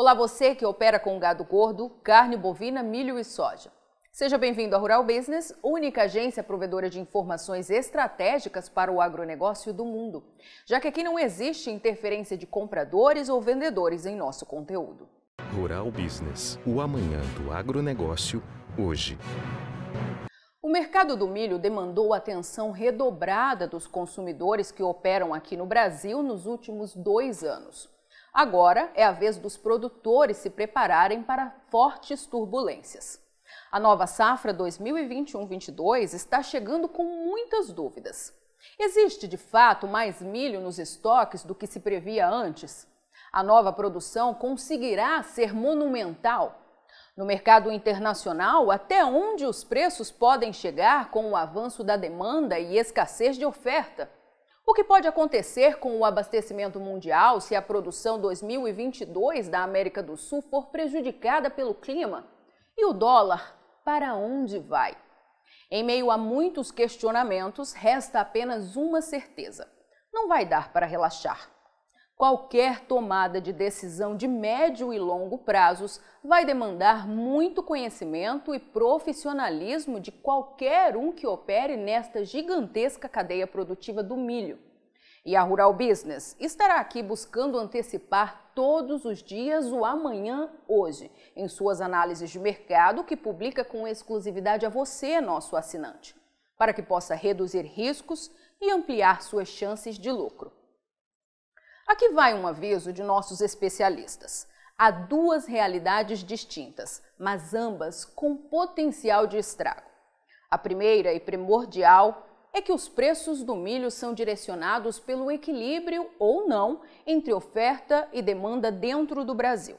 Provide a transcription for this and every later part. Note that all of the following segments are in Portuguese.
Olá você que opera com gado gordo, carne bovina, milho e soja. Seja bem-vindo à Rural Business, única agência provedora de informações estratégicas para o agronegócio do mundo, já que aqui não existe interferência de compradores ou vendedores em nosso conteúdo. Rural Business, o amanhã do agronegócio, hoje. O mercado do milho demandou atenção redobrada dos consumidores que operam aqui no Brasil nos últimos dois anos. Agora é a vez dos produtores se prepararem para fortes turbulências. A nova safra 2021-22 está chegando com muitas dúvidas. Existe de fato mais milho nos estoques do que se previa antes? A nova produção conseguirá ser monumental? No mercado internacional, até onde os preços podem chegar com o avanço da demanda e escassez de oferta? O que pode acontecer com o abastecimento mundial se a produção 2022 da América do Sul for prejudicada pelo clima? E o dólar, para onde vai? Em meio a muitos questionamentos, resta apenas uma certeza: não vai dar para relaxar. Qualquer tomada de decisão de médio e longo prazos vai demandar muito conhecimento e profissionalismo de qualquer um que opere nesta gigantesca cadeia produtiva do milho. E a Rural Business estará aqui buscando antecipar todos os dias o amanhã hoje, em suas análises de mercado que publica com exclusividade a você, nosso assinante, para que possa reduzir riscos e ampliar suas chances de lucro. Aqui vai um aviso de nossos especialistas. Há duas realidades distintas, mas ambas com potencial de estrago. A primeira e primordial é que os preços do milho são direcionados pelo equilíbrio ou não entre oferta e demanda dentro do Brasil.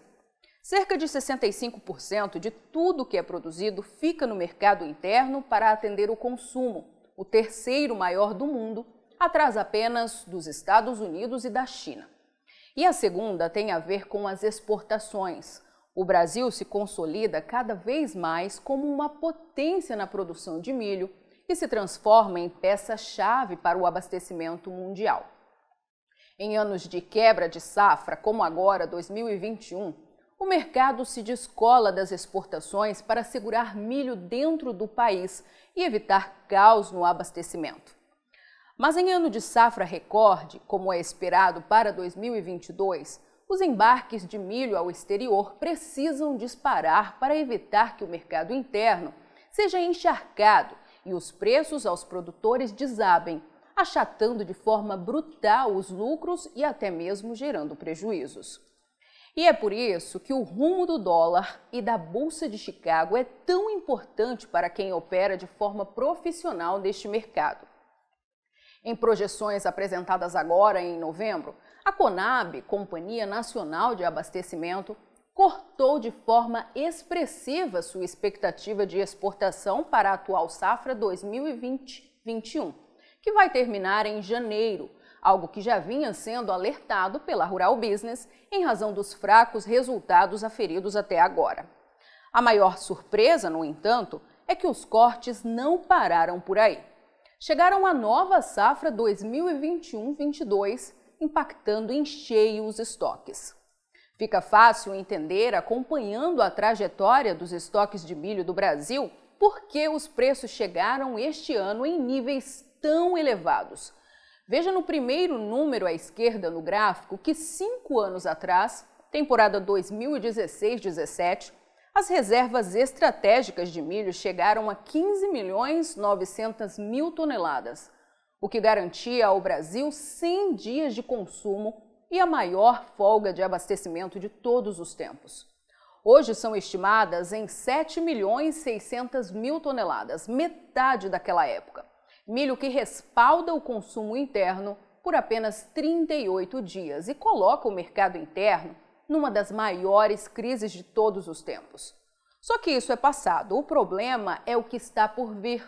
Cerca de 65% de tudo que é produzido fica no mercado interno para atender o consumo, o terceiro maior do mundo, atrás apenas dos Estados Unidos e da China. E a segunda tem a ver com as exportações. O Brasil se consolida cada vez mais como uma potência na produção de milho e se transforma em peça-chave para o abastecimento mundial. Em anos de quebra de safra, como agora 2021, o mercado se descola das exportações para segurar milho dentro do país e evitar caos no abastecimento. Mas em ano de safra recorde, como é esperado para 2022, os embarques de milho ao exterior precisam disparar para evitar que o mercado interno seja encharcado e os preços aos produtores desabem, achatando de forma brutal os lucros e até mesmo gerando prejuízos. E é por isso que o rumo do dólar e da Bolsa de Chicago é tão importante para quem opera de forma profissional neste mercado. Em projeções apresentadas agora em novembro, a Conab, Companhia Nacional de Abastecimento, cortou de forma expressiva sua expectativa de exportação para a atual safra 2020-21, que vai terminar em janeiro, algo que já vinha sendo alertado pela Rural Business em razão dos fracos resultados aferidos até agora. A maior surpresa, no entanto, é que os cortes não pararam por aí chegaram a nova safra 2021-22, impactando em cheio os estoques. Fica fácil entender, acompanhando a trajetória dos estoques de milho do Brasil, por que os preços chegaram este ano em níveis tão elevados. Veja no primeiro número à esquerda no gráfico que cinco anos atrás, temporada 2016-17, as reservas estratégicas de milho chegaram a 15 milhões 900 mil toneladas, o que garantia ao Brasil 100 dias de consumo e a maior folga de abastecimento de todos os tempos. Hoje são estimadas em 7 milhões 600 mil toneladas, metade daquela época. Milho que respalda o consumo interno por apenas 38 dias e coloca o mercado interno numa das maiores crises de todos os tempos. Só que isso é passado, o problema é o que está por vir.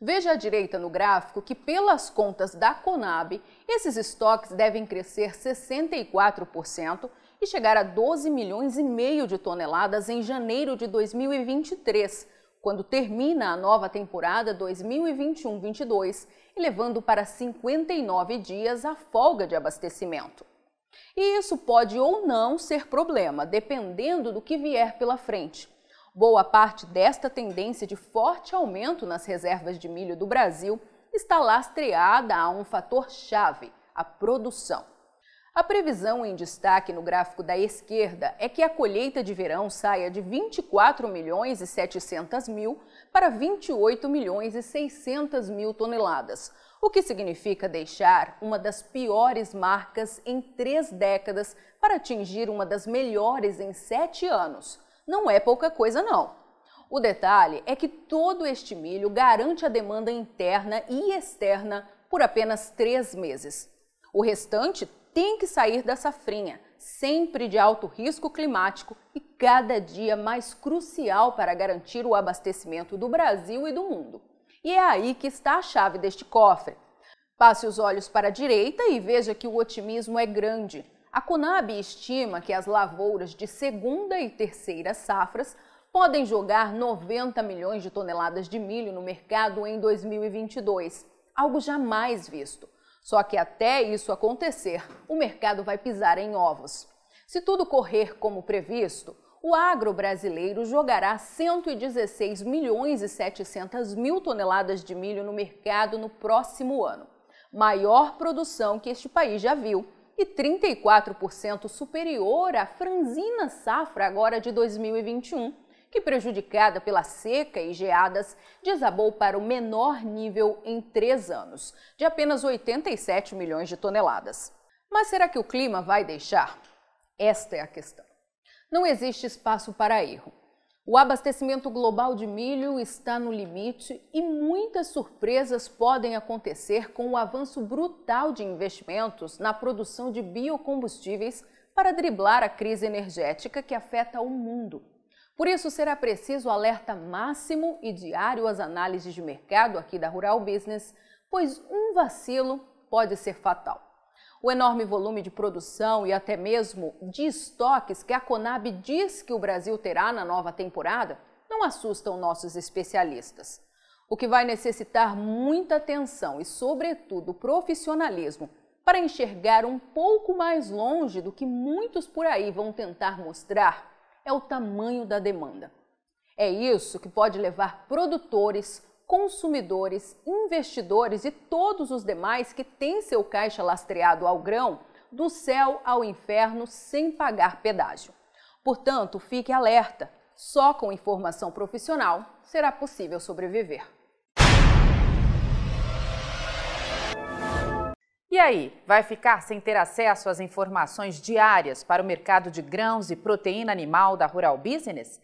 Veja à direita no gráfico que, pelas contas da Conab, esses estoques devem crescer 64% e chegar a 12 milhões e meio de toneladas em janeiro de 2023, quando termina a nova temporada 2021-22 e levando para 59 dias a folga de abastecimento. E isso pode ou não ser problema, dependendo do que vier pela frente. Boa parte desta tendência de forte aumento nas reservas de milho do Brasil está lastreada a um fator chave, a produção. A previsão em destaque no gráfico da esquerda é que a colheita de verão saia de 24 milhões e 700 mil para 28 milhões e 600 mil toneladas, o que significa deixar uma das piores marcas em três décadas para atingir uma das melhores em sete anos. Não é pouca coisa, não. O detalhe é que todo este milho garante a demanda interna e externa por apenas três meses. O restante tem que sair da safrinha, sempre de alto risco climático e cada dia mais crucial para garantir o abastecimento do Brasil e do mundo. E é aí que está a chave deste cofre. Passe os olhos para a direita e veja que o otimismo é grande. A Conab estima que as lavouras de segunda e terceira safras podem jogar 90 milhões de toneladas de milho no mercado em 2022, algo jamais visto. Só que até isso acontecer, o mercado vai pisar em ovos. Se tudo correr como previsto, o agro brasileiro jogará 116 milhões e 700 mil toneladas de milho no mercado no próximo ano, maior produção que este país já viu e 34% superior à franzina safra agora de 2021, que, prejudicada pela seca e geadas, desabou para o menor nível em três anos, de apenas 87 milhões de toneladas. Mas será que o clima vai deixar? Esta é a questão. Não existe espaço para erro. O abastecimento global de milho está no limite e muitas surpresas podem acontecer com o avanço brutal de investimentos na produção de biocombustíveis para driblar a crise energética que afeta o mundo. Por isso, será preciso alerta máximo e diário às análises de mercado aqui da Rural Business, pois um vacilo pode ser fatal. O enorme volume de produção e até mesmo de estoques que a Conab diz que o Brasil terá na nova temporada não assustam nossos especialistas. O que vai necessitar muita atenção e, sobretudo, profissionalismo para enxergar um pouco mais longe do que muitos por aí vão tentar mostrar é o tamanho da demanda. É isso que pode levar produtores, consumidores, investidores e todos os demais que têm seu caixa lastreado ao grão do céu ao inferno sem pagar pedágio. Portanto, fique alerta: só com informação profissional será possível sobreviver. E aí, vai ficar sem ter acesso às informações diárias para o mercado de grãos e proteína animal da Rural Business?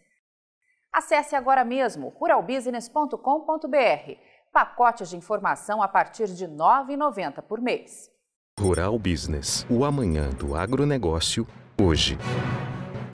Acesse agora mesmo ruralbusiness.com.br. Pacotes de informação a partir de R$ 9,90 por mês. Rural Business, o amanhã do agronegócio, hoje.